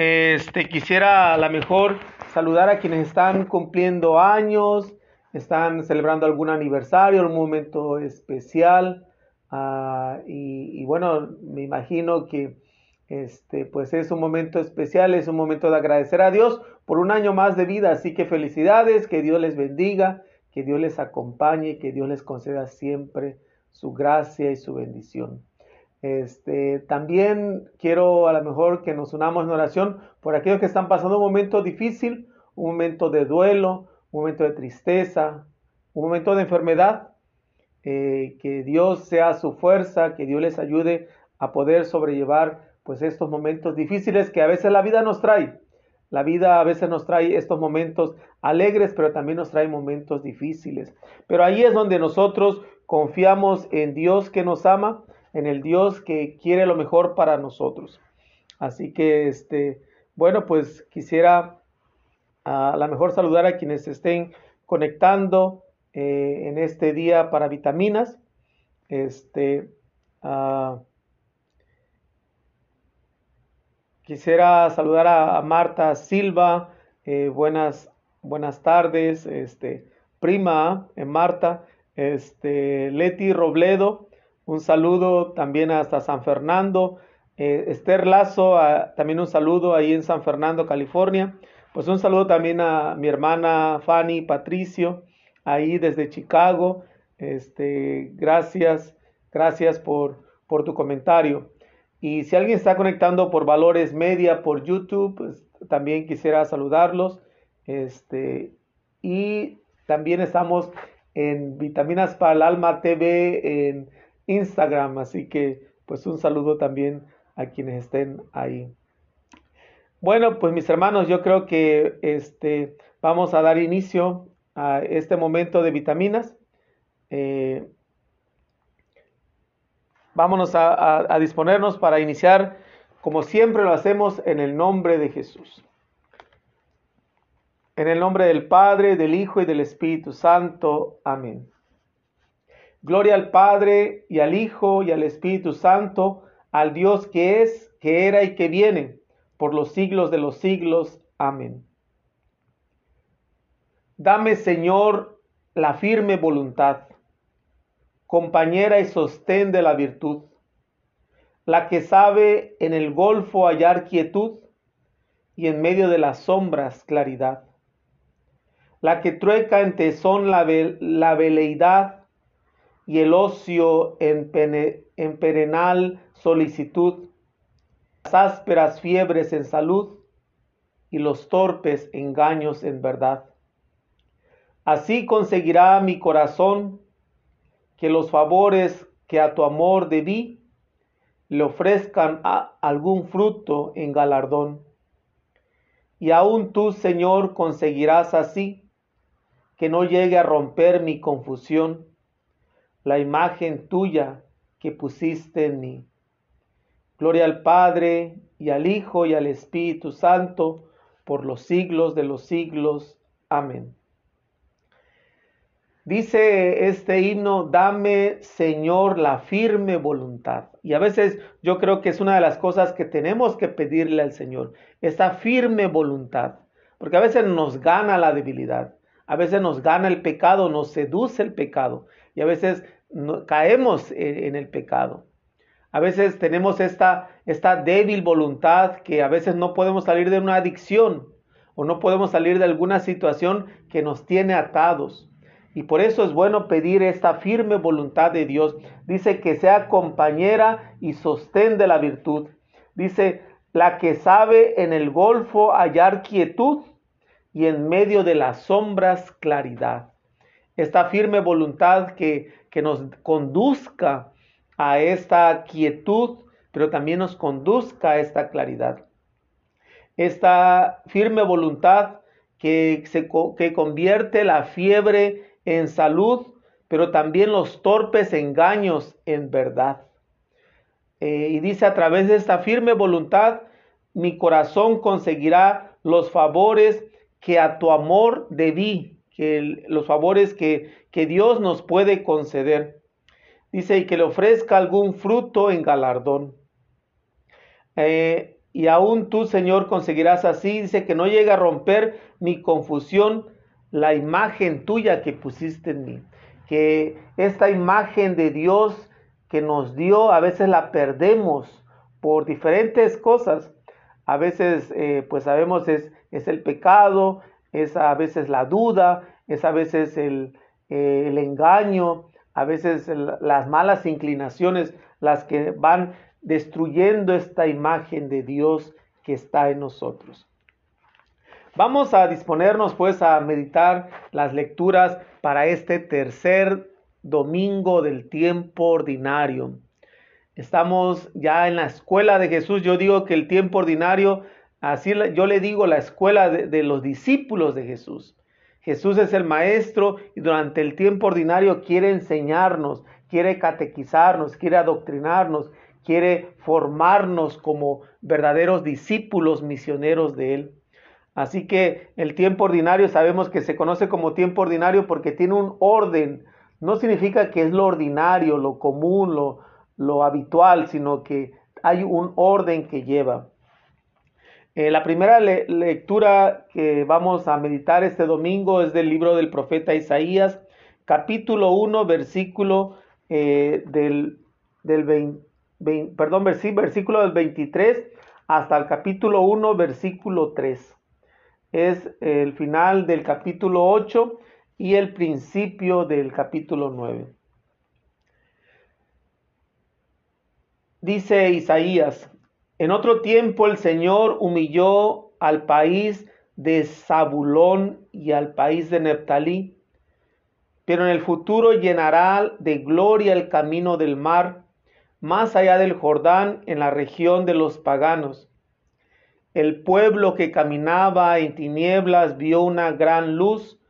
este, quisiera a lo mejor saludar a quienes están cumpliendo años, están celebrando algún aniversario, un momento especial. Ah, y, bueno, me imagino que este, pues es un momento especial, es un momento de agradecer a Dios por un año más de vida. Así que felicidades, que Dios les bendiga, que Dios les acompañe, que Dios les conceda siempre su gracia y su bendición. Este, también quiero a lo mejor que nos unamos en oración por aquellos que están pasando un momento difícil, un momento de duelo, un momento de tristeza, un momento de enfermedad. Eh, que Dios sea su fuerza, que Dios les ayude a poder sobrellevar pues estos momentos difíciles que a veces la vida nos trae. La vida a veces nos trae estos momentos alegres, pero también nos trae momentos difíciles. Pero ahí es donde nosotros confiamos en Dios que nos ama, en el Dios que quiere lo mejor para nosotros. Así que, este, bueno, pues quisiera a lo mejor saludar a quienes estén conectando eh, en este día para vitaminas. Este, Quisiera saludar a, Marta Silva. Eh, buenas, buenas tardes, este, prima eh, Marta. Este, Leti Robledo, un saludo también hasta San Fernando. Eh, Esther Lazo, también un saludo ahí en San Fernando, California. Pues un saludo también a mi hermana Fanny Patricio, ahí desde Chicago. Este, gracias, gracias por, por tu comentario. Y si alguien está conectando por Valores Media por YouTube, pues también quisiera saludarlos. Este, y también estamos en Vitaminas para el Alma TV en Instagram, así que pues un saludo también a quienes estén ahí. Bueno, pues mis hermanos, yo creo que este, vamos a dar inicio a este momento de vitaminas. Eh, Vámonos a, disponernos para iniciar, como siempre lo hacemos, en el nombre de Jesús. En el nombre del Padre, del Hijo y del Espíritu Santo. Amén. Gloria al Padre y al Hijo y al Espíritu Santo, al Dios que es, que era y que viene, por los siglos de los siglos. Amén. Dame, Señor, la firme voluntad compañera y sostén de la virtud, la que sabe en el golfo hallar quietud y en medio de las sombras claridad, la que trueca en tesón la, la veleidad y el ocio en, en perenal solicitud, las ásperas fiebres en salud y los torpes engaños en verdad. Así conseguirá mi corazón que los favores que a tu amor debí le ofrezcan algún fruto en galardón. Y aún tú, Señor, conseguirás así que no llegue a romper mi confusión la imagen tuya que pusiste en mí. Gloria al Padre y al Hijo y al Espíritu Santo por los siglos de los siglos. Amén. Dice este himno, dame Señor la firme voluntad. Y a veces yo creo que es una de las cosas que tenemos que pedirle al Señor, esta firme voluntad. Porque a veces nos gana la debilidad, a veces nos gana el pecado, nos seduce el pecado y a veces caemos en, el pecado. A veces tenemos esta, esta débil voluntad que a veces no podemos salir de una adicción o no podemos salir de alguna situación que nos tiene atados. Y por eso es bueno pedir esta firme voluntad de Dios. Dice que sea compañera y sostén de la virtud. Dice, la que sabe en el golfo hallar quietud y en medio de las sombras claridad. Esta firme voluntad que, que nos conduzca a esta quietud, pero también nos conduzca a esta claridad. Esta firme voluntad que, se, que convierte la fiebre en salud, pero también los torpes engaños en verdad. Eh, y dice, a través de esta firme voluntad, mi corazón conseguirá los favores que a tu amor debí, que los favores que, que Dios nos puede conceder. Dice, y que le ofrezca algún fruto en galardón. Eh, y aún tú, Señor, conseguirás así. Dice que no llega a romper mi confusión la imagen tuya que pusiste en mí. Que esta imagen de Dios que nos dio, a veces la perdemos por diferentes cosas. A veces, eh, pues sabemos, es, es, el pecado, es a veces la duda, es a veces el, eh, el engaño, a veces las malas inclinaciones, las que van destruyendo esta imagen de Dios que está en nosotros. Vamos a disponernos pues a meditar las lecturas para este tercer domingo del tiempo ordinario. Estamos ya en la escuela de Jesús. Yo digo que el tiempo ordinario, así yo le digo la escuela de, los discípulos de Jesús. Jesús es el maestro y durante el tiempo ordinario quiere enseñarnos, quiere catequizarnos, quiere adoctrinarnos, quiere formarnos como verdaderos discípulos misioneros de Él. Así que el tiempo ordinario sabemos que se conoce como tiempo ordinario porque tiene un orden. No significa que es lo ordinario, lo común, lo, lo habitual, sino que hay un orden que lleva. Eh, la primera lectura que vamos a meditar este domingo es del libro del profeta Isaías, capítulo 1, versículo eh, del, del 20 perdón, versículo del 23 hasta el capítulo 1, versículo 3. Es el final del capítulo 8 y el principio del capítulo 9. Dice Isaías, en otro tiempo el Señor humilló al país de Zabulón y al país de Neptalí, pero en el futuro llenará de gloria el camino del mar más allá del Jordán, en la región de los paganos. El pueblo que caminaba en tinieblas vio una gran luz.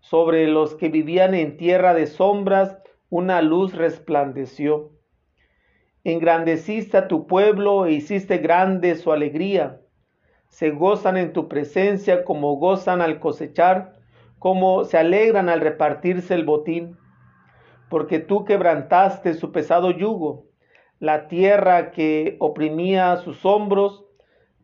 Sobre los que vivían en tierra de sombras, una luz resplandeció. Engrandeciste a tu pueblo e hiciste grande su alegría. Se gozan en tu presencia como gozan al cosechar, como se alegran al repartirse el botín. Porque tú quebrantaste su pesado yugo la tierra que oprimía sus hombros,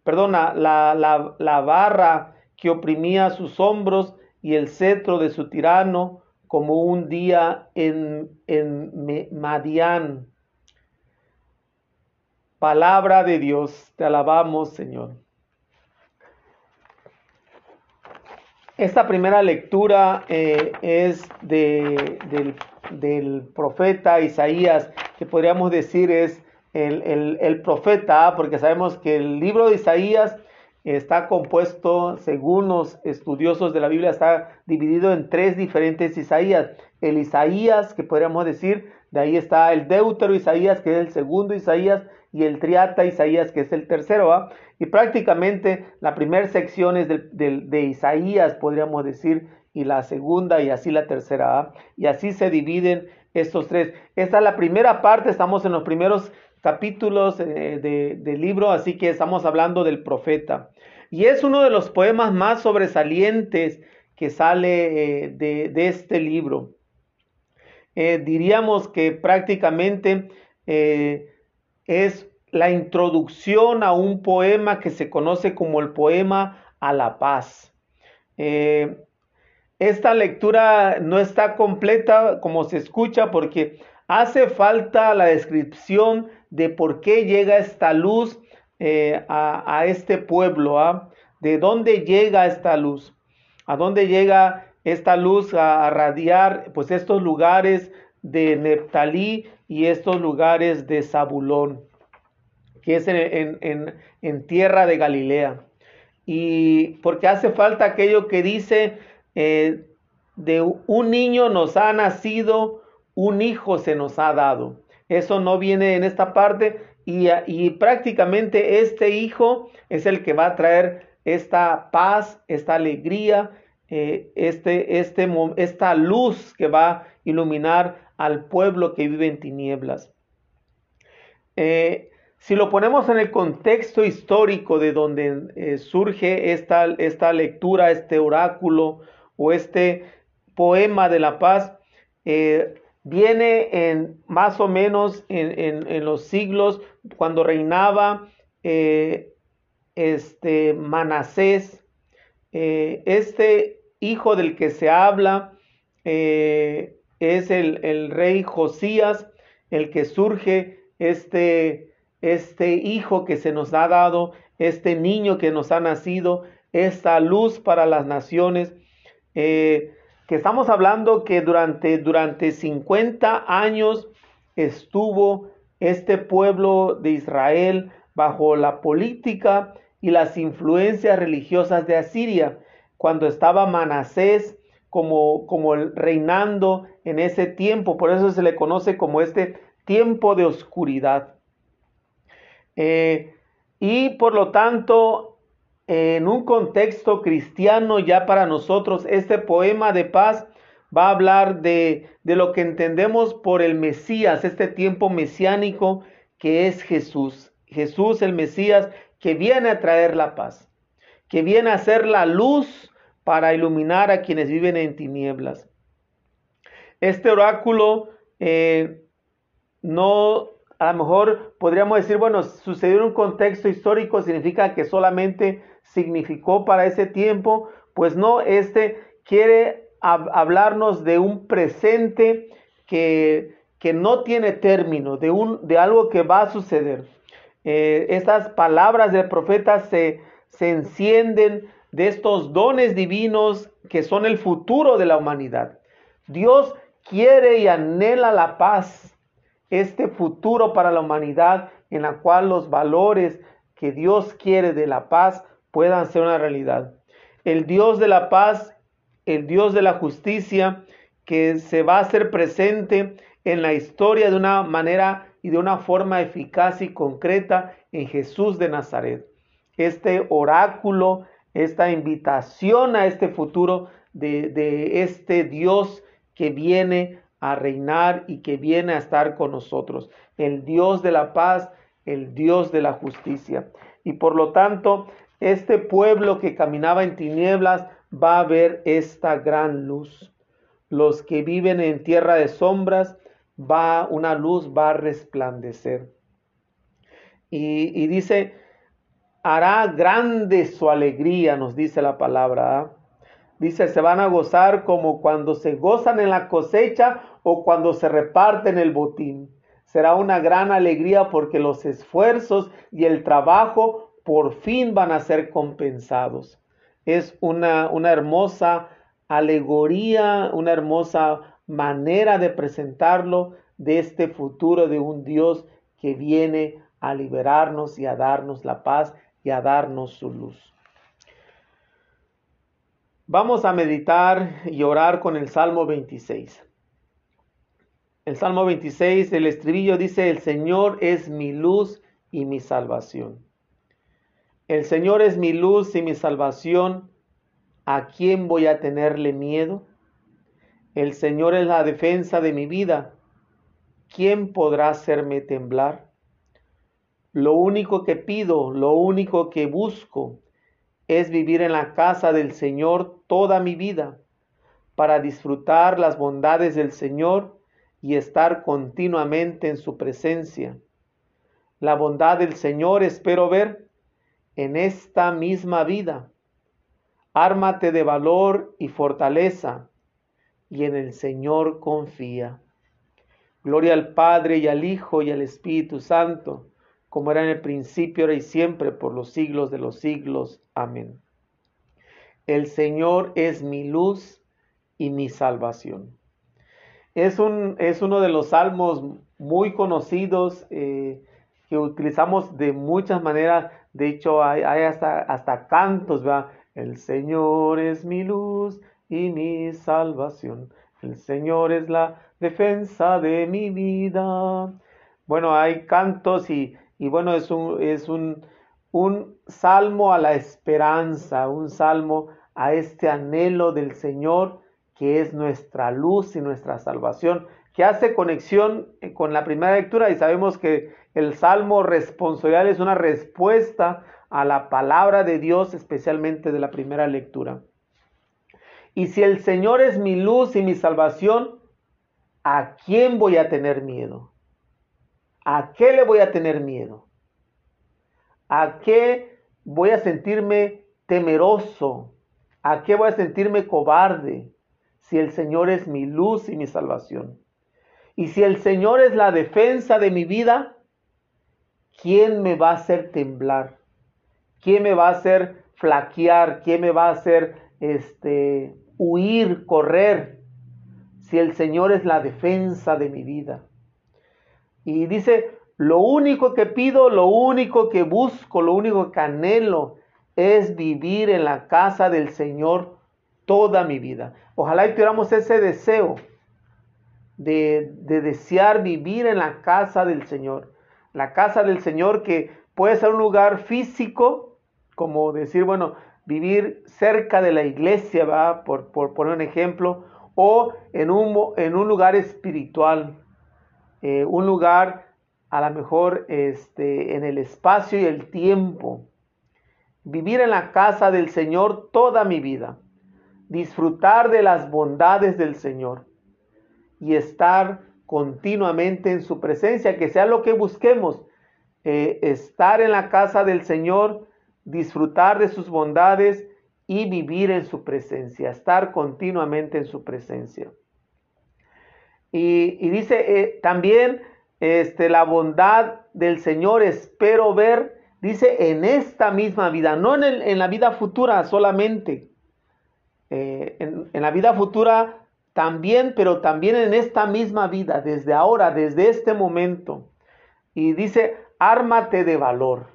perdona, la, la, barra que oprimía sus hombros y el cetro de su tirano, como un día en, en Madián. Palabra de Dios, te alabamos, Señor. Esta primera lectura eh, es de, del, del profeta Isaías que podríamos decir es el, profeta, porque sabemos que el libro de Isaías está compuesto, según los estudiosos de la Biblia, está dividido en tres diferentes Isaías. El Isaías, que podríamos decir, de ahí está el Deutero Isaías, que es el segundo Isaías, y el Triata Isaías, que es el tercero. Y prácticamente la primera sección es de Isaías, podríamos decir, y la segunda y así la tercera. Y así se dividen estos tres. Esta es la primera parte, estamos en los primeros capítulos eh, del libro, así que estamos hablando del profeta. Y es uno de los poemas más sobresalientes que sale eh, de, este libro. Eh, diríamos que prácticamente es la introducción a un poema que se conoce como el poema a la paz. Esta lectura no está completa como se escucha porque hace falta la descripción de por qué llega esta luz eh, a, este pueblo, ¿ah? de dónde llega esta luz, a dónde llega esta luz a, radiar pues estos lugares de Neptalí y estos lugares de Zabulón, que es en tierra de Galilea. Y porque hace falta aquello que dice eh, de un niño nos ha nacido, un hijo se nos ha dado. Eso no viene en esta parte y, prácticamente este hijo es el que va a traer esta paz, esta alegría, eh, este, este, esta luz que va a iluminar al pueblo que vive en tinieblas. Eh, si lo ponemos en el contexto histórico de donde surge esta, esta lectura, este oráculo, o este poema de la paz eh, viene en más o menos en, los siglos cuando reinaba eh, este Manasés, eh, este hijo del que se habla eh, es el, el, rey Josías, el que surge este, este hijo que se nos ha dado, este niño que nos ha nacido, esta luz para las naciones, eh, que estamos hablando que durante, durante 50 años estuvo este pueblo de Israel bajo la política y las influencias religiosas de Asiria, cuando estaba Manasés como, como reinando en ese tiempo, por eso se le conoce como este tiempo de oscuridad. Eh, y por lo tanto, en un contexto cristiano ya para nosotros, este poema de paz va a hablar de, de lo que entendemos por el Mesías, este tiempo mesiánico que es Jesús. Jesús el Mesías que viene a traer la paz, que viene a ser la luz para iluminar a quienes viven en tinieblas. Este oráculo eh, no, a lo mejor podríamos decir, bueno, sucedió en un contexto histórico, significa que solamente significó para ese tiempo, pues no, este quiere hablarnos de un presente que, que no tiene término, de, un, de algo que va a suceder. Eh, estas palabras del profeta se, se encienden de estos dones divinos que son el futuro de la humanidad. Dios quiere y anhela la paz, este futuro para la humanidad en la cual los valores que Dios quiere de la paz puedan ser una realidad. El Dios de la paz, el Dios de la justicia, que se va a hacer presente en la historia de una manera y de una forma eficaz y concreta en Jesús de Nazaret. Este oráculo, esta invitación a este futuro de, este Dios que viene a reinar y que viene a estar con nosotros. El Dios de la paz, el Dios de la justicia. Y por lo tanto, este pueblo que caminaba en tinieblas va a ver esta gran luz. Los que viven en tierra de sombras va, una luz va a resplandecer. Y, dice, hará grande su alegría, nos dice la palabra. ¿ah? Dice, se van a gozar como cuando se gozan en la cosecha o cuando se reparten el botín. Será una gran alegría porque los esfuerzos y el trabajo por fin van a ser compensados. Es una, una hermosa alegoría, una hermosa manera de presentarlo de este futuro de un Dios que viene a liberarnos y a darnos la paz y a darnos su luz. Vamos a meditar y orar con el Salmo 26. El Salmo 26, el estribillo dice, el Señor es mi luz y mi salvación. El Señor es mi luz y mi salvación. ¿A quién voy a tenerle miedo? El Señor es la defensa de mi vida. ¿Quién podrá hacerme temblar? Lo único que pido, lo único que busco es vivir en la casa del Señor toda mi vida, para disfrutar las bondades del Señor y estar continuamente en su presencia. La bondad del Señor espero ver en esta misma vida. Ármate de valor y fortaleza y en el Señor confía. Gloria al Padre y al Hijo y al Espíritu Santo, como era en el principio, ahora y siempre, por los siglos de los siglos. Amén. El Señor es mi luz y mi salvación. Es, un, es uno de los salmos muy conocidos eh, que utilizamos de muchas maneras. De hecho, hay, hasta, hasta cantos, ¿verdad? El Señor es mi luz y mi salvación. El Señor es la defensa de mi vida. Bueno, hay cantos y, y bueno, es, un, es un, un salmo a la esperanza, un salmo a este anhelo del Señor que es nuestra luz y nuestra salvación, que hace conexión eh, con la primera lectura y sabemos que el salmo responsorial es una respuesta a la palabra de Dios, especialmente de la primera lectura. Y si el Señor es mi luz y mi salvación, ¿a quién voy a tener miedo? ¿A qué le voy a tener miedo? ¿A qué voy a sentirme temeroso? ¿A qué voy a sentirme cobarde si el Señor es mi luz y mi salvación? Y si el Señor es la defensa de mi vida, ¿quién me va a hacer temblar? ¿Quién me va a hacer flaquear? ¿Quién me va a hacer este, huir, correr? Si el Señor es la defensa de mi vida. Y dice, lo único que pido, lo único que busco, lo único que anhelo es vivir en la casa del Señor toda mi vida. Ojalá y tuviéramos ese deseo de, de desear vivir en la casa del Señor. La casa del Señor que puede ser un lugar físico, como decir, bueno, vivir cerca de la iglesia, ¿va? Por, por poner un ejemplo, o en un, en un lugar espiritual, eh, un lugar a lo mejor este, en el espacio y el tiempo. Vivir en la casa del Señor toda mi vida. Disfrutar de las bondades del Señor y estar continuamente en su presencia, que sea lo que busquemos, eh, estar en la casa del Señor, disfrutar de sus bondades y vivir en su presencia, estar continuamente en su presencia. Y, dice eh, también este, la bondad del Señor espero ver, dice en esta misma vida, no en, en la vida futura solamente. Eh, en, en la vida futura también, pero también en esta misma vida, desde ahora, desde este momento. Y dice, ármate de valor,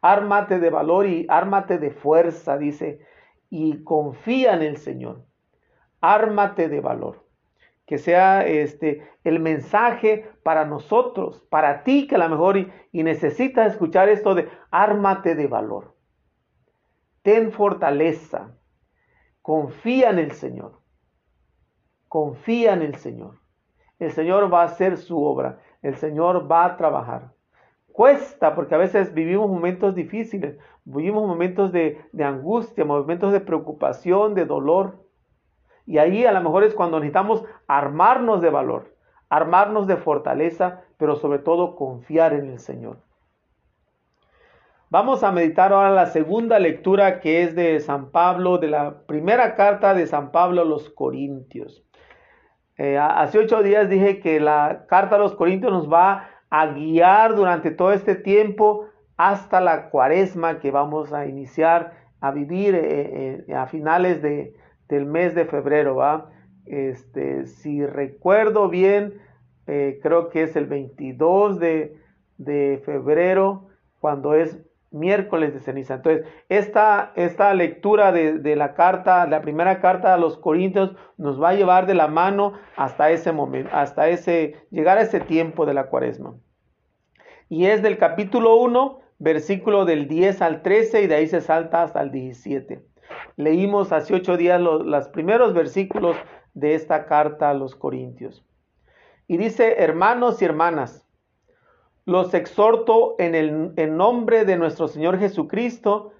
ármate de valor y ármate de fuerza, dice, y confía en el Señor. Ármate de valor que sea este el mensaje para nosotros, para ti que a lo mejor y, necesitas escuchar esto de ármate de valor. Ten fortaleza. Confía en el Señor. Confía en el Señor. El Señor va a hacer su obra. El Señor va a trabajar. Cuesta porque a veces vivimos momentos difíciles, vivimos momentos de, de angustia, momentos de preocupación, de dolor. Y ahí a lo mejor es cuando necesitamos armarnos de valor, armarnos de fortaleza, pero sobre todo confiar en el Señor. Vamos a meditar ahora la segunda lectura que es de San Pablo, de la primera carta de San Pablo a los Corintios. Eh, hace ocho días dije que la carta a los Corintios nos va a guiar durante todo este tiempo hasta la cuaresma que vamos a iniciar a vivir eh, eh, a finales de, del mes de febrero, ¿va? Este, si recuerdo bien, eh, creo que es el 22 de, de, febrero, cuando es miércoles de ceniza. Entonces, esta, esta lectura de, de, la carta, la primera carta a los Corintios, nos va a llevar de la mano hasta ese momento, hasta ese, llegar a ese tiempo de la cuaresma. Y es del capítulo 1, versículo del 10 al 13, y de ahí se salta hasta el 17. Leímos hace ocho días los, primeros versículos de esta carta a los Corintios. Y dice, hermanos y hermanas, los exhorto en el en nombre de nuestro Señor Jesucristo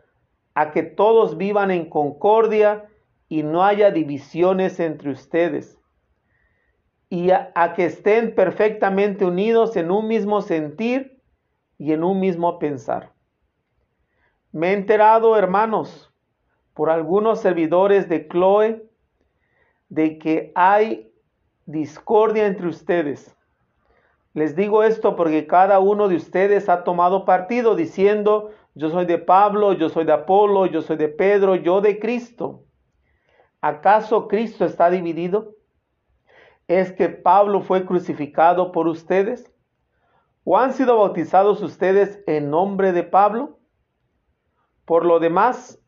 a que todos vivan en concordia y no haya divisiones entre ustedes, y a, a, que estén perfectamente unidos en un mismo sentir y en un mismo pensar. Me he enterado, hermanos, por algunos servidores de Chloe de que hay discordia entre ustedes. Les digo esto porque cada uno de ustedes ha tomado partido diciendo, yo soy de Pablo, yo soy de Apolo, yo soy de Pedro, yo de Cristo. ¿Acaso Cristo está dividido? ¿Es que Pablo fue crucificado por ustedes? ¿O han sido bautizados ustedes en nombre de Pablo? Por lo demás,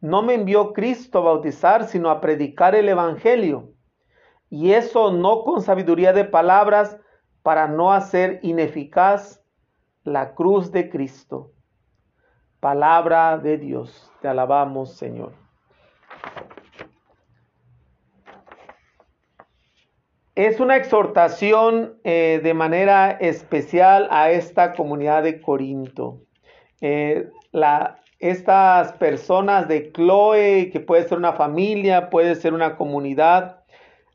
no me envió Cristo a bautizar, sino a predicar el Evangelio. Y eso no con sabiduría de palabras para no hacer ineficaz la cruz de Cristo. Palabra de Dios. Te alabamos, Señor. Es una exhortación eh, de manera especial a esta comunidad de Corinto. Eh, la, estas personas de Chloe, que puede ser una familia, puede ser una comunidad,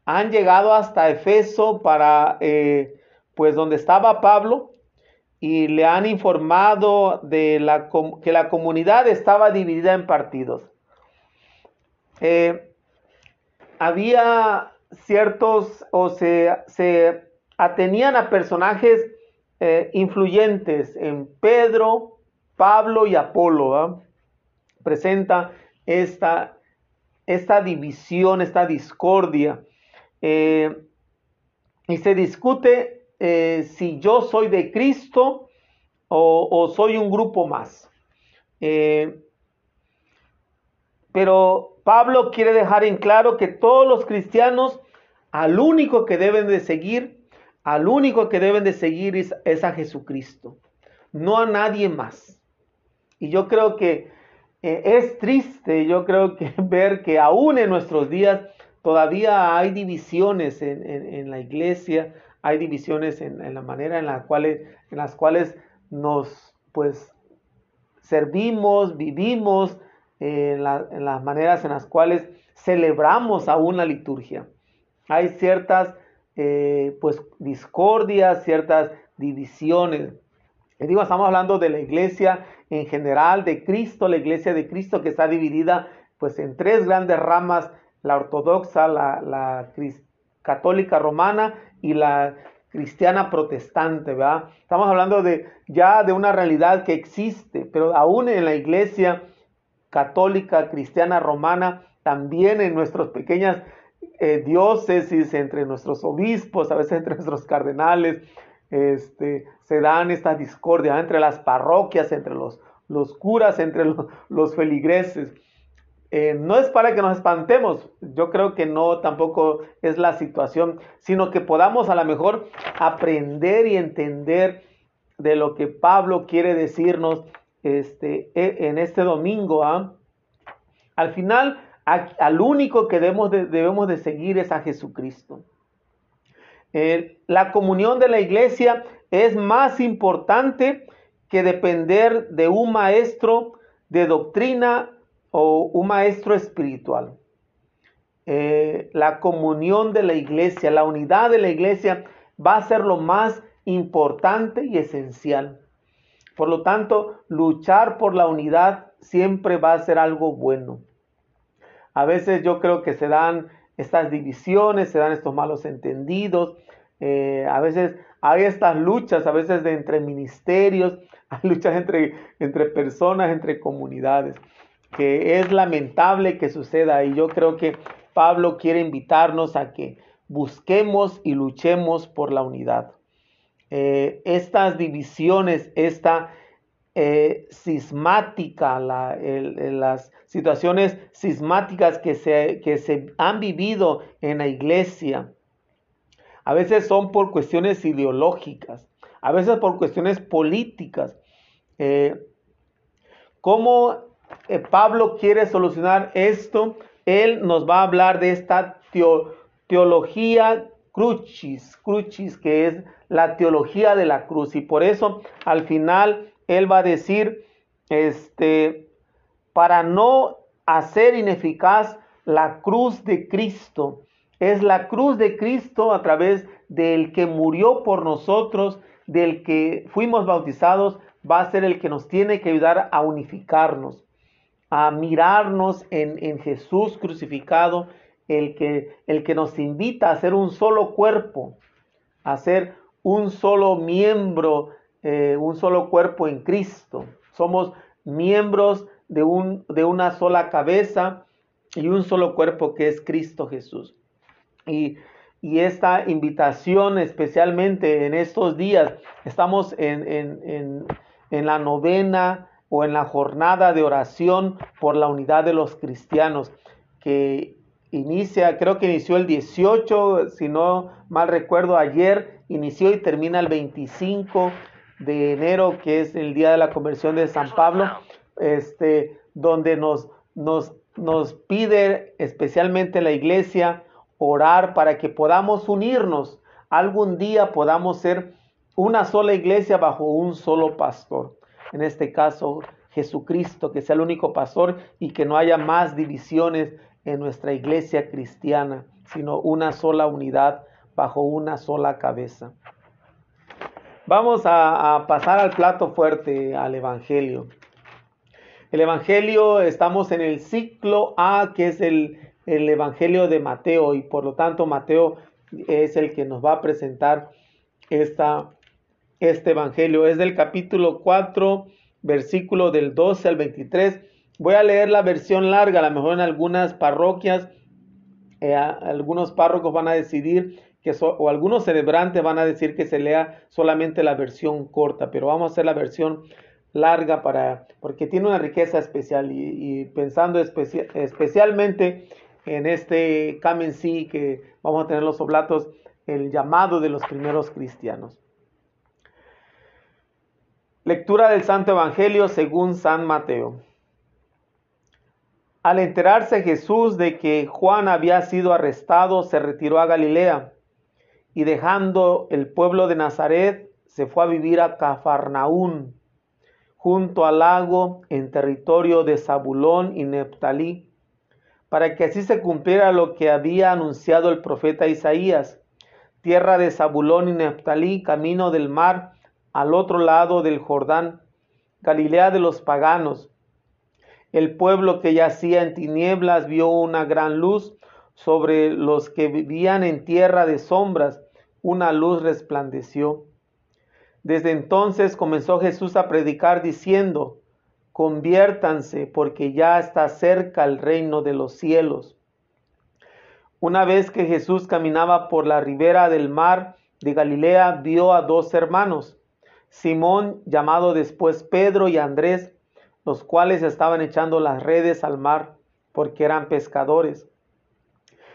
han llegado hasta Efeso para, eh, pues donde estaba Pablo, y le han informado de la, que la comunidad estaba dividida en partidos. Eh, había ciertos o se, se atenían a personajes eh, influyentes en Pedro, Pablo y Apolo. Presenta esta, esta división, esta discordia. Eh, y se discute eh, si yo soy de Cristo o, soy un grupo más. pero Pablo quiere dejar en claro que todos los cristianos al único que deben de seguir al único que deben de seguir es, a Jesucristo, no a nadie más. Y yo creo que eh, es triste, yo creo que ver que aún en nuestros días todavía hay divisiones en, la iglesia, hay divisiones en, la manera en, la cual, en las cuales nos pues servimos, vivimos, en, en las maneras en las cuales celebramos aún la liturgia. Hay ciertas eh, pues discordias, ciertas divisiones. Digo, estamos hablando de la iglesia en general, de Cristo, la iglesia de Cristo que está dividida pues en tres grandes ramas, la ortodoxa, la, católica romana y la cristiana protestante, ¿verdad? Estamos hablando de ya de una realidad que existe, pero aún en la iglesia católica, cristiana, romana, también en nuestras pequeñas eh, diócesis, entre nuestros obispos, a veces entre nuestros cardenales, este, se dan esta discordia entre las parroquias, entre los, los curas, entre los, feligreses. Eh, no es para que nos espantemos, yo creo que no tampoco es la situación, sino que podamos a lo mejor aprender y entender de lo que Pablo quiere decirnos este, e, en este domingo. ¿ah? Al final, al único que debemos de, debemos de seguir es a Jesucristo. La comunión de la iglesia es más importante que depender de un maestro de doctrina o un maestro espiritual. Eh, la comunión de la iglesia, la unidad de la iglesia va a ser lo más importante y esencial. Por lo tanto, luchar por la unidad siempre va a ser algo bueno. A veces yo creo que se dan estas divisiones, se dan estos malos entendidos, eh, a veces hay estas luchas, a veces de entre ministerios, hay luchas entre, entre personas, entre comunidades, que es lamentable que suceda y yo creo que Pablo quiere invitarnos a que busquemos y luchemos por la unidad. Eh, estas divisiones, esta eh, sismática, las situaciones sismáticas que se, que se han vivido en la iglesia. A veces son por cuestiones ideológicas, a veces por cuestiones políticas. Eh, ¿Cómo eh, Pablo quiere solucionar esto? Él nos va a hablar de esta teología crucis, crucis, que es la teología de la cruz. Y por eso al final él va a decir, este, para no hacer ineficaz la cruz de Cristo. Es la cruz de Cristo a través del que murió por nosotros, del que fuimos bautizados, va a ser el que nos tiene que ayudar a unificarnos, a mirarnos en, Jesús crucificado, el que, el que nos invita a ser un solo cuerpo, a ser un solo miembro eh, un solo cuerpo en Cristo. Somos miembros de, un, de una sola cabeza y un solo cuerpo que es Cristo Jesús. Y, esta invitación especialmente en estos días, estamos en, en la novena o en la jornada de oración por la unidad de los cristianos, que inicia, creo que inició el 18, si no mal recuerdo, ayer inició y termina el 25 de enero, que es el día de la conversión de San Pablo, este, donde nos, nos, nos pide especialmente la iglesia orar para que podamos unirnos, algún día podamos ser una sola iglesia bajo un solo pastor. En este caso, Jesucristo, que sea el único pastor y que no haya más divisiones en nuestra iglesia cristiana, sino una sola unidad bajo una sola cabeza. Vamos a, pasar al plato fuerte, al Evangelio. El Evangelio, estamos en el ciclo A, que es el, el Evangelio de Mateo, y por lo tanto Mateo es el que nos va a presentar esta, este Evangelio. Es del capítulo 4, versículo del 12 al 23. Voy a leer la versión larga, a lo mejor en algunas parroquias, eh, algunos párrocos van a decidir o algunos celebrantes van a decir que se lea solamente la versión corta, pero vamos a hacer la versión larga para porque tiene una riqueza especial y, pensando especialmente en este Kamen que vamos a tener los oblatos, el llamado de los primeros cristianos. Lectura del Santo Evangelio según San Mateo. Al enterarse Jesús de que Juan había sido arrestado, se retiró a Galilea y dejando el pueblo de Nazaret, se fue a vivir a Cafarnaún, junto al lago, en territorio de Zabulón y Neptalí, para que así se cumpliera lo que había anunciado el profeta Isaías, tierra de Zabulón y Neptalí, camino del mar, al otro lado del Jordán, Galilea de los paganos. El pueblo que yacía en tinieblas vio una gran luz, sobre los que vivían en tierra de sombras, una luz resplandeció. Desde entonces comenzó Jesús a predicar diciendo, conviértanse porque ya está cerca el reino de los cielos. Una vez que Jesús caminaba por la ribera del mar de Galilea, vio a dos hermanos, Simón, llamado después Pedro y Andrés, los cuales estaban echando las redes al mar, porque eran pescadores.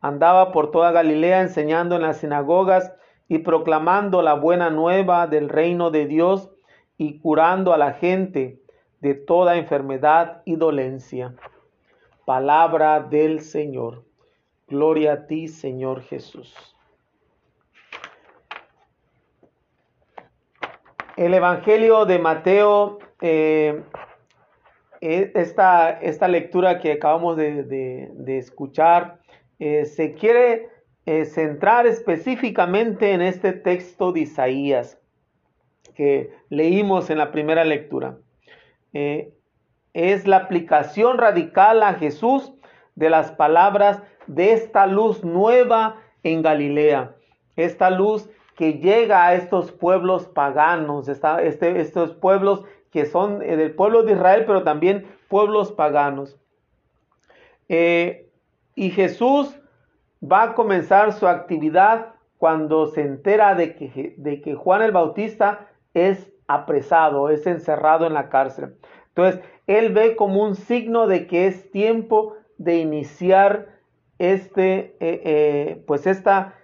Andaba por toda Galilea enseñando en las sinagogas y proclamando la buena nueva del reino de Dios y curando a la gente de toda enfermedad y dolencia. Palabra del Señor. Gloria a ti, Señor Jesús. El Evangelio de Mateo, eh, e, esta, esta, lectura que acabamos de, escuchar, eh, se quiere eh, centrar específicamente en este texto de Isaías que leímos en la primera lectura. es la aplicación radical a Jesús de las palabras de esta luz nueva en Galilea, esta luz que llega a estos pueblos paganos, este, estos pueblos que son eh, del pueblo de Israel, pero también pueblos paganos. Eh, y Jesús va a comenzar su actividad cuando se entera de que, de que Juan el Bautista es apresado, es encerrado en la cárcel. Entonces, él ve como un signo de que es tiempo de iniciar este, eh, pues esta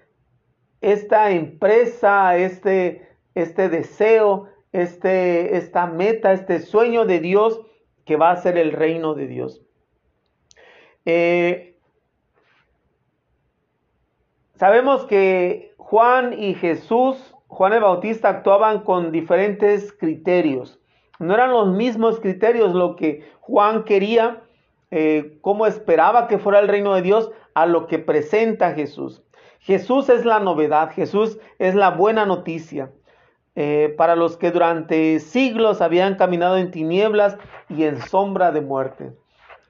esta empresa, este, este deseo, este, esta meta, este sueño de Dios que va a ser el reino de Dios. Eh, sabemos que Juan y Jesús, Juan el Bautista, actuaban con diferentes criterios. No eran los mismos criterios lo que Juan quería, eh, cómo esperaba que fuera el reino de Dios, a lo que presenta Jesús. Jesús es la novedad, Jesús es la buena noticia. Eh, para los que durante siglos habían caminado en tinieblas y en sombra de muerte.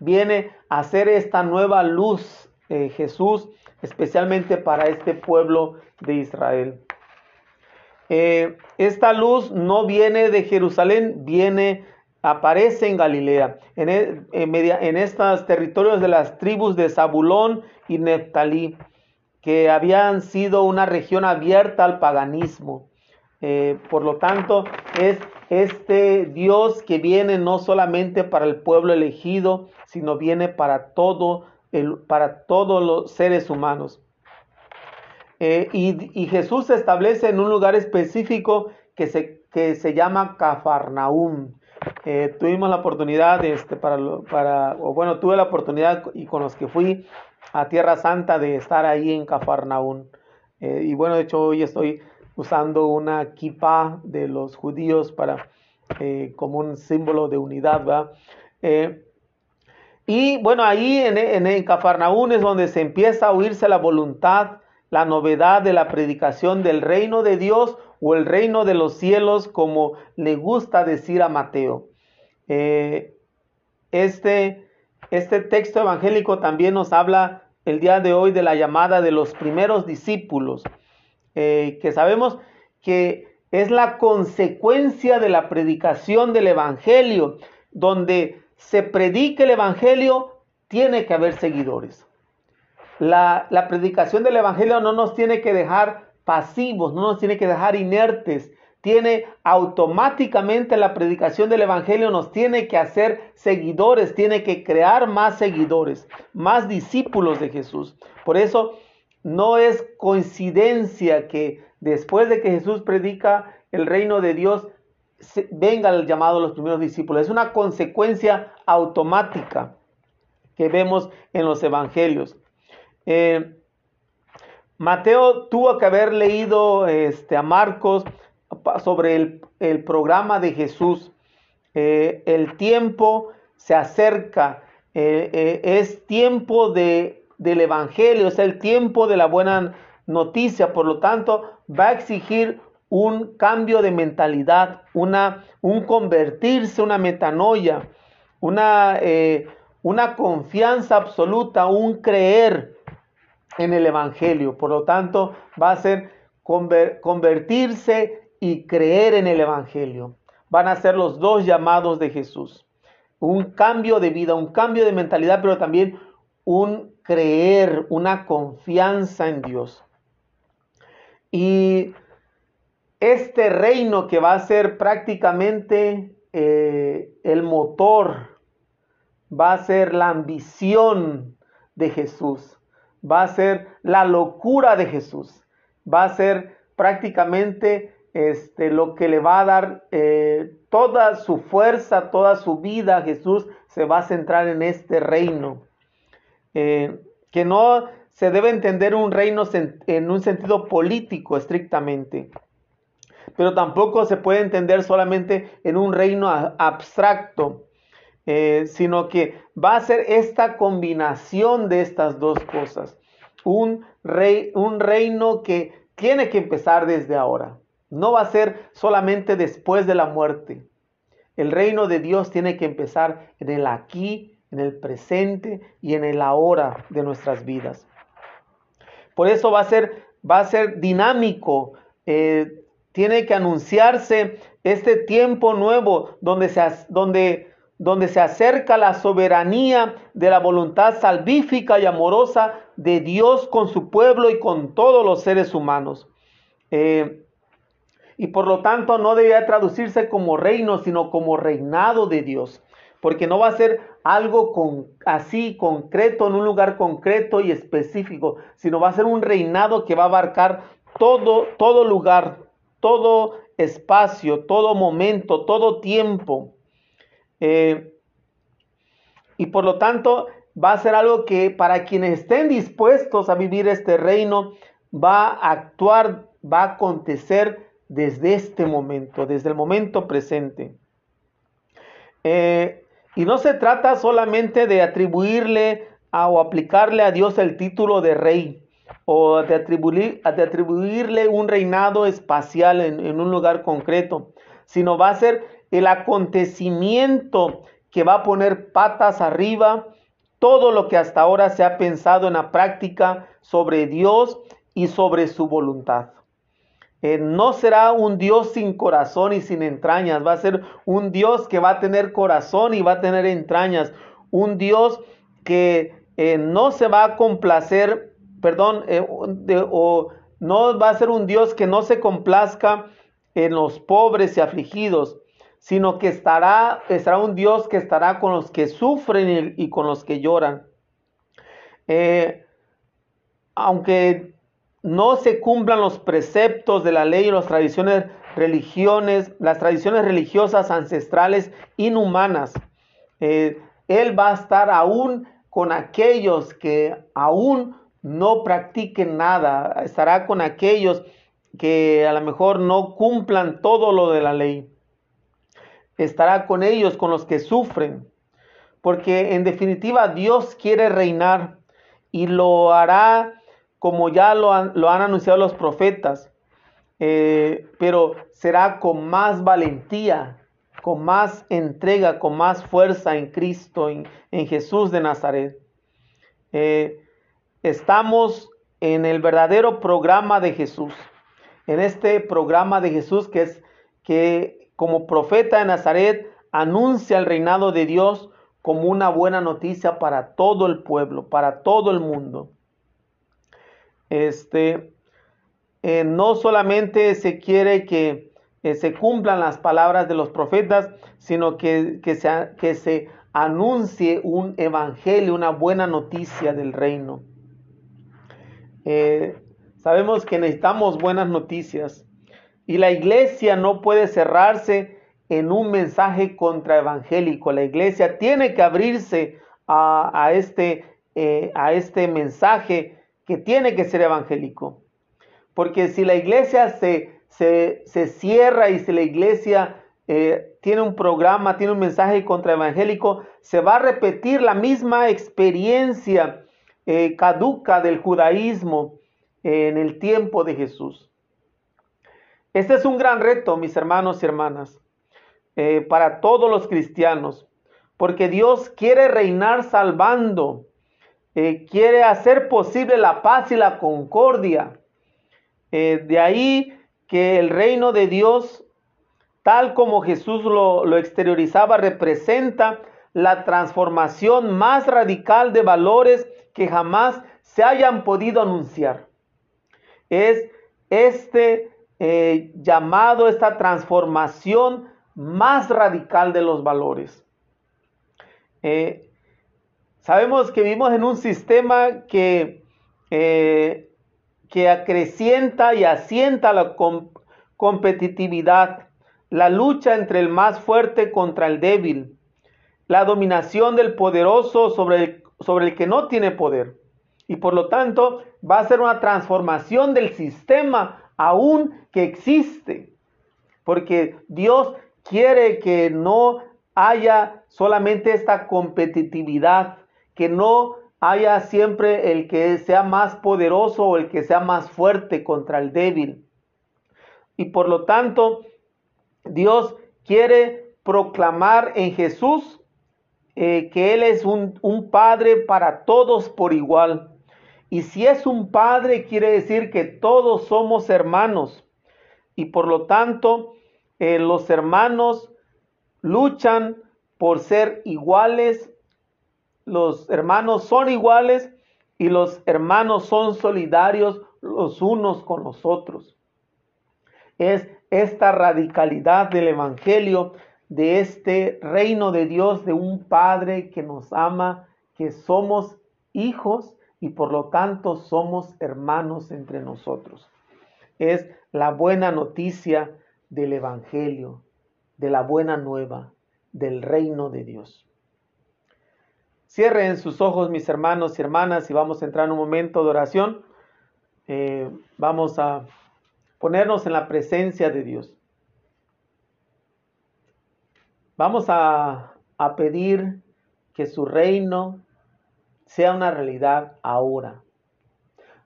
Viene a ser esta nueva luz eh, Jesús, especialmente para este pueblo de Israel. Eh, esta luz no viene de Jerusalén, viene, aparece en Galilea, en, e, en estos territorios de las tribus de Zabulón y Neftalí que habían sido una región abierta al paganismo. Eh, por lo tanto, es este Dios que viene no solamente para el pueblo elegido, sino viene para todo para todos los seres humanos. Eh, y, Jesús se establece en un lugar específico que se, que se llama Cafarnaúm. Eh, tuvimos la oportunidad, este, para, para, o bueno, tuve la oportunidad y con los que fui a Tierra Santa de estar ahí en Cafarnaúm. Eh, y bueno, de hecho hoy estoy usando una kippah de los judíos para, como un símbolo de unidad, ¿verdad? Y bueno, ahí en, en, en Cafarnaúm es donde se empieza a oírse la voluntad, la novedad de la predicación del reino de Dios o el reino de los cielos, como le gusta decir a Mateo. Eh, este, este texto evangélico también nos habla el día de hoy de la llamada de los primeros discípulos, eh, que sabemos que es la consecuencia de la predicación del Evangelio, donde se predique el Evangelio, tiene que haber seguidores. La, la predicación del Evangelio no nos tiene que dejar pasivos, no nos tiene que dejar inertes. Tiene automáticamente la predicación del Evangelio, nos tiene que hacer seguidores, tiene que crear más seguidores, más discípulos de Jesús. Por eso no es coincidencia que después de que Jesús predica el reino de Dios, venga el llamado a los primeros discípulos. Es una consecuencia automática que vemos en los evangelios. Eh, Mateo tuvo que haber leído este, a Marcos sobre el, programa de Jesús. Eh, el tiempo se acerca, eh, es tiempo de, del Evangelio, es el tiempo de la buena noticia, por lo tanto va a exigir un cambio de mentalidad, una, un convertirse, una metanoia, una, una confianza absoluta, un creer en el Evangelio. Por lo tanto, va a ser convertirse y creer en el Evangelio. Van a ser los dos llamados de Jesús. Un cambio de vida, un cambio de mentalidad, pero también un creer, una confianza en Dios. Y este reino que va a ser prácticamente eh, el motor, va a ser la ambición de Jesús va a ser la locura de Jesús, va a ser prácticamente este, lo que le va a dar eh, toda su fuerza, toda su vida. Jesús se va a centrar en este reino, eh, que no se debe entender un reino en un sentido político estrictamente, pero tampoco se puede entender solamente en un reino abstracto, eh, sino que va a ser esta combinación de estas dos cosas. Un, rey, un reino que tiene que empezar desde ahora. No va a ser solamente después de la muerte. El reino de Dios tiene que empezar en el aquí, en el presente y en el ahora de nuestras vidas. Por eso va a ser, va a ser dinámico. Eh, tiene que anunciarse este tiempo nuevo donde, se, donde donde se acerca la soberanía de la voluntad salvífica y amorosa de Dios con su pueblo y con todos los seres humanos. Eh, y por lo tanto no debía traducirse como reino, sino como reinado de Dios, porque no va a ser algo así concreto en un lugar concreto y específico, sino va a ser un reinado que va a abarcar todo, todo lugar, todo espacio, todo momento, todo tiempo. Eh, y por lo tanto va a ser algo que para quienes estén dispuestos a vivir este reino, va a actuar, va a acontecer desde este momento, desde el momento presente. Eh, y no se trata solamente de atribuirle o aplicarle a Dios el título de rey o de, atribuir, de atribuirle un reinado espacial en, en un lugar concreto, sino va a ser el acontecimiento que va a poner patas arriba todo lo que hasta ahora se ha pensado en la práctica sobre Dios y sobre su voluntad. Eh, no será un Dios sin corazón y sin entrañas, va a ser un Dios que va a tener corazón y va a tener entrañas, un Dios que eh, no se va a complacer, perdón, eh, o no va a ser un Dios que no se complazca en los pobres y afligidos, sino que estará, estará un Dios que estará con los que sufren y, con los que lloran. Eh, aunque no se cumplan los preceptos de la ley y las tradiciones religiones, las tradiciones religiosas ancestrales inhumanas. Eh, él va a estar aún con aquellos que aún no practiquen nada, estará con aquellos que a lo mejor no cumplan todo lo de la ley. Estará con ellos, con los que sufren, porque en definitiva Dios quiere reinar y lo hará como ya lo han, lo han anunciado los profetas, eh, pero será con más valentía, con más entrega, con más fuerza en Cristo, en, Jesús de Nazaret. Eh, estamos en el verdadero programa de Jesús, en este programa de Jesús que es que como profeta de Nazaret anuncia el reinado de Dios como una buena noticia para todo el pueblo, para todo el mundo. Este, eh, no solamente se quiere que eh, se cumplan las palabras de los profetas, sino que, que, se, que se anuncie un evangelio, una buena noticia del reino. Eh, sabemos que necesitamos buenas noticias y la iglesia no puede cerrarse en un mensaje contraevangélico. La iglesia tiene que abrirse a, este, eh, a este mensaje que tiene que ser evangélico. Porque si la iglesia se, se, cierra y si la iglesia eh, tiene un programa, tiene un mensaje contraevangélico, se va a repetir la misma experiencia eh, caduca del judaísmo en el tiempo de Jesús. Este es un gran reto, mis hermanos y hermanas, eh, para todos los cristianos, porque Dios quiere reinar salvando, quiere hacer posible la paz y la concordia. de ahí que el reino de Dios, tal como Jesús lo, exteriorizaba, representa la transformación más radical de valores que jamás se hayan podido anunciar. Es este eh, llamado, esta transformación más radical de los valores. Eh, sabemos que vivimos en un sistema que eh, que acrecienta y asienta la competitividad, la lucha entre el más fuerte contra el débil, la dominación del poderoso sobre el, sobre el que no tiene poder. Y por lo tanto va a ser una transformación del sistema aún que existe. Porque Dios quiere que no haya solamente esta competitividad, que no haya siempre el que sea más poderoso o el que sea más fuerte contra el débil. Y por lo tanto, Dios quiere proclamar en Jesús eh, que Él es un, Padre para todos por igual. Y si es un Padre, quiere decir que todos somos hermanos. Y por lo tanto, eh, los hermanos luchan por ser iguales los hermanos son iguales y los hermanos son solidarios los unos con los otros. Es esta radicalidad del Evangelio, de este reino de Dios, de un Padre que nos ama, que somos hijos y por lo tanto somos hermanos entre nosotros. Es la buena noticia del Evangelio, de la buena nueva, del reino de Dios. Cierren sus ojos, mis hermanos y hermanas, y vamos a entrar en un momento de oración. Eh, vamos a ponernos en la presencia de Dios. Vamos a, a pedir que su reino sea una realidad ahora,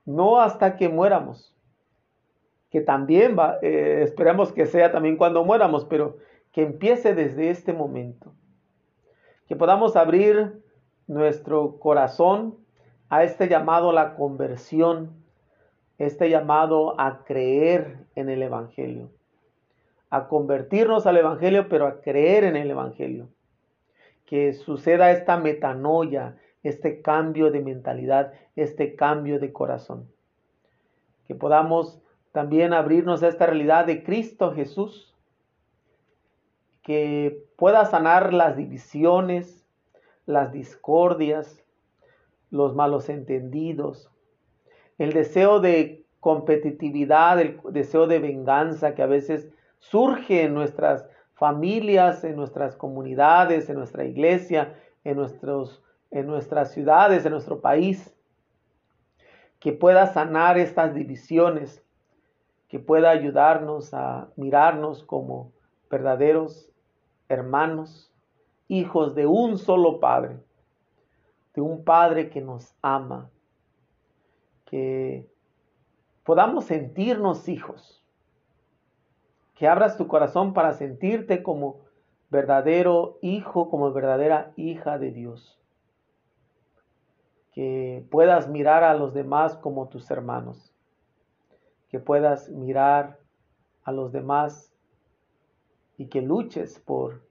no hasta que muéramos, que también va, eh, esperamos que sea también cuando muéramos, pero que empiece desde este momento, que podamos abrir nuestro corazón a este llamado a la conversión, este llamado a creer en el Evangelio, a convertirnos al Evangelio, pero a creer en el Evangelio. Que suceda esta metanoia, este cambio de mentalidad, este cambio de corazón. Que podamos también abrirnos a esta realidad de Cristo Jesús, que pueda sanar las divisiones, las discordias, los malos entendidos, el deseo de competitividad, el deseo de venganza que a veces surge en nuestras familias, en nuestras comunidades, en nuestra iglesia, en, nuestros, en nuestras ciudades, en nuestro país. Que pueda sanar estas divisiones, que pueda ayudarnos a mirarnos como verdaderos hermanos, hijos de un solo Padre, de un Padre que nos ama, que podamos sentirnos hijos, que abras tu corazón para sentirte como verdadero hijo, como verdadera hija de Dios, que puedas mirar a los demás como tus hermanos, que puedas mirar a los demás y que luches por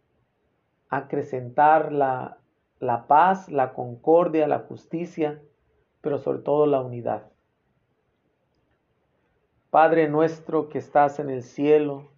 acrecentar la, la paz, la concordia, la justicia, pero sobre todo la unidad. Padre nuestro que estás en el cielo,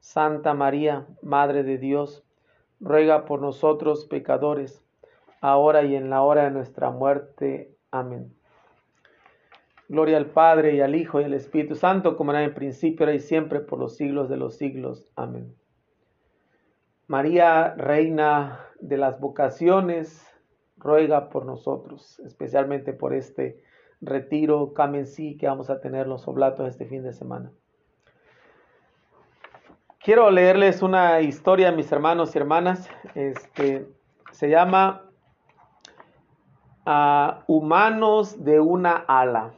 Santa María, Madre de Dios, ruega por nosotros pecadores, ahora y en la hora de nuestra muerte. Amén. Gloria al Padre y al Hijo y al Espíritu Santo, como era en el principio, ahora y siempre, por los siglos de los siglos. Amén. María, Reina de las vocaciones, ruega por nosotros, especialmente por este retiro sí que vamos a tener los oblatos este fin de semana. Quiero leerles una historia, mis hermanos y hermanas. Este, se llama Humanos de una ala.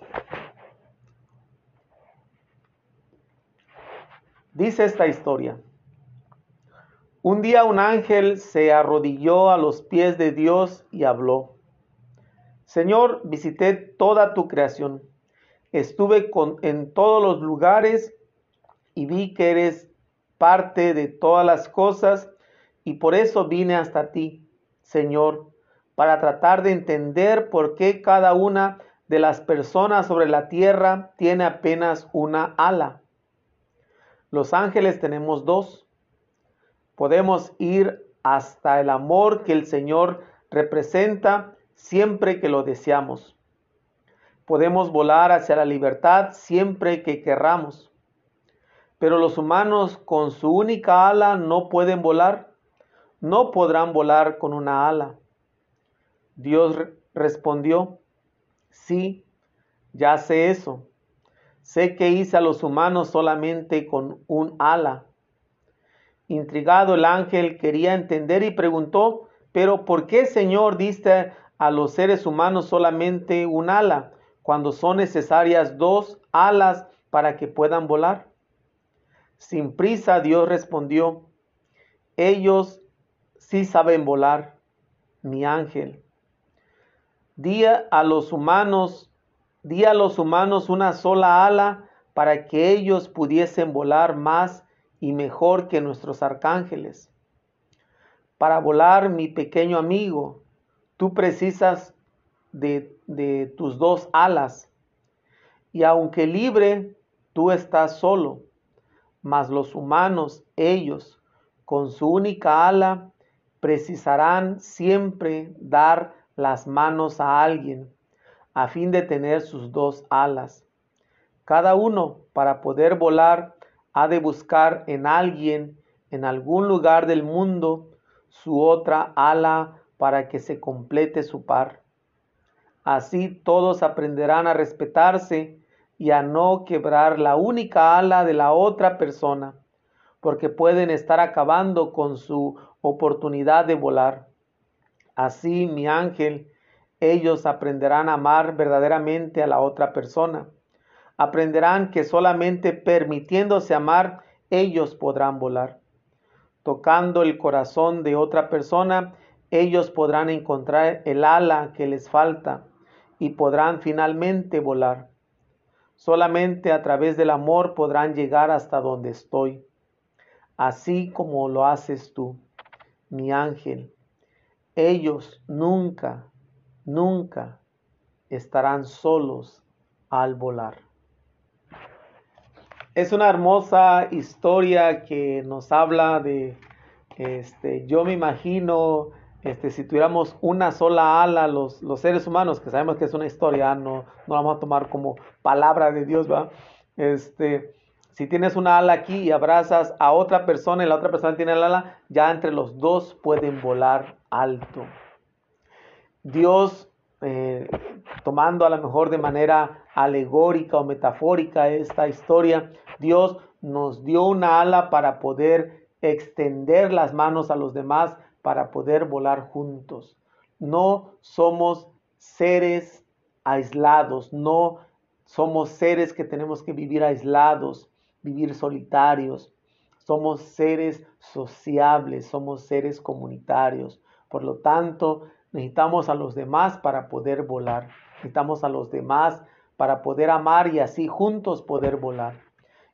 Dice esta historia. Un día un ángel se arrodilló a los pies de Dios y habló. Señor, visité toda tu creación. Estuve en todos los lugares y vi que eres parte de todas las cosas y por eso vine hasta ti, Señor, para tratar de entender por qué cada una de las personas sobre la tierra tiene apenas una ala. Los ángeles tenemos dos. Podemos ir hasta el amor que el Señor representa siempre que lo deseamos. Podemos volar hacia la libertad siempre que querramos. Pero los humanos con su única ala no pueden volar, no podrán volar con una ala. Dios respondió, sí, ya sé eso. Sé que hice a los humanos solamente con un ala. Intrigado el ángel quería entender y preguntó, pero ¿por qué Señor diste a los seres humanos solamente un ala, cuando son necesarias dos alas para que puedan volar? Sin prisa Dios respondió, ellos sí saben volar, mi ángel. Di a los humanos, di a los humanos una sola ala para que ellos pudiesen volar más y mejor que nuestros arcángeles. Para volar, mi pequeño amigo, Tú precisas de, tus dos alas. Y aunque libre, tú estás solo. Mas los humanos, ellos, con su única ala, precisarán siempre dar las manos a alguien, a fin de tener sus dos alas. Cada uno, para poder volar, ha de buscar en alguien, en algún lugar del mundo, su otra ala para que se complete su par. Así todos aprenderán a respetarse y a no quebrar la única ala de la otra persona, porque pueden estar acabando con su oportunidad de volar. Así, mi ángel, ellos aprenderán a amar verdaderamente a la otra persona. Aprenderán que solamente permitiéndose amar, ellos podrán volar. Tocando el corazón de otra persona, ellos podrán encontrar el ala que les falta y podrán finalmente volar. Solamente a través del amor podrán llegar hasta donde estoy. así como lo haces tú, mi ángel. Ellos nunca, nunca estarán solos al volar. Es una hermosa historia que nos habla de, este, yo me imagino, este, si tuviéramos una sola ala, los, los seres humanos, que sabemos que es una historia, no, no la vamos a tomar como palabra de Dios, ¿va? Este, si tienes una ala aquí y abrazas a otra persona y la otra persona tiene el ala, ya entre los dos pueden volar alto. Dios, eh, tomando a lo mejor de manera alegórica o metafórica esta historia, Dios nos dio una ala para poder extender las manos a los demás, para poder volar juntos. No somos seres aislados, no somos seres que tenemos que vivir aislados vivir solitarios. Somos seres sociables, somos seres comunitarios. Por lo tanto, necesitamos a los demás para poder volar. Necesitamos a los demás para poder amar y así juntos poder volar.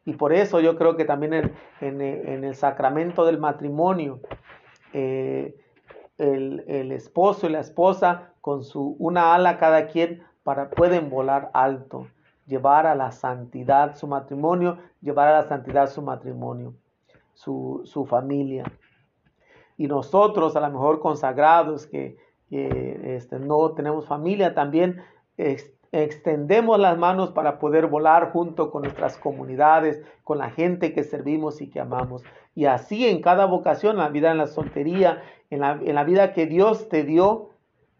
Y por eso yo creo que también en, el sacramento del matrimonio, eh, el, el, esposo y la esposa con su una ala cada quien para pueden volar alto llevar a la santidad su matrimonio, llevar a la santidad su matrimonio, su, familia. Y nosotros, a lo mejor consagrados, que este, no tenemos familia, también extendemos las manos para poder volar junto con nuestras comunidades, con la gente que servimos y que amamos. Y así en cada vocación, en la vida en la soltería, en la, en la vida que Dios te dio,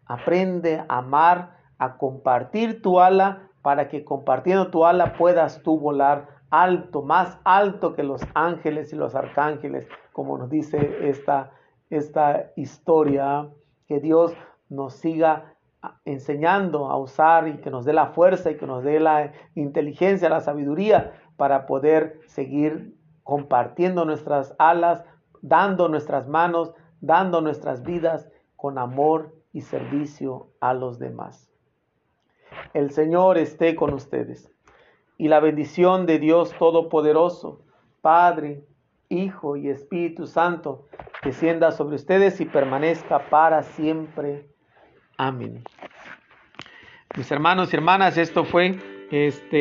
aprende a amar, a compartir tu ala para que compartiendo tu ala puedas tú volar alto, más alto que los ángeles y los arcángeles, como nos dice esta, esta historia, que Dios nos siga enseñando a usar y que nos dé la fuerza y que nos dé la inteligencia, la sabiduría para poder seguir compartiendo nuestras alas, dando nuestras manos, dando nuestras vidas con amor y servicio a los demás. El Señor esté con ustedes. Y la bendición de Dios Todopoderoso, Padre, Hijo y Espíritu Santo, descienda sobre ustedes y permanezca para siempre. Amén. Mis hermanos y hermanas, esto fue este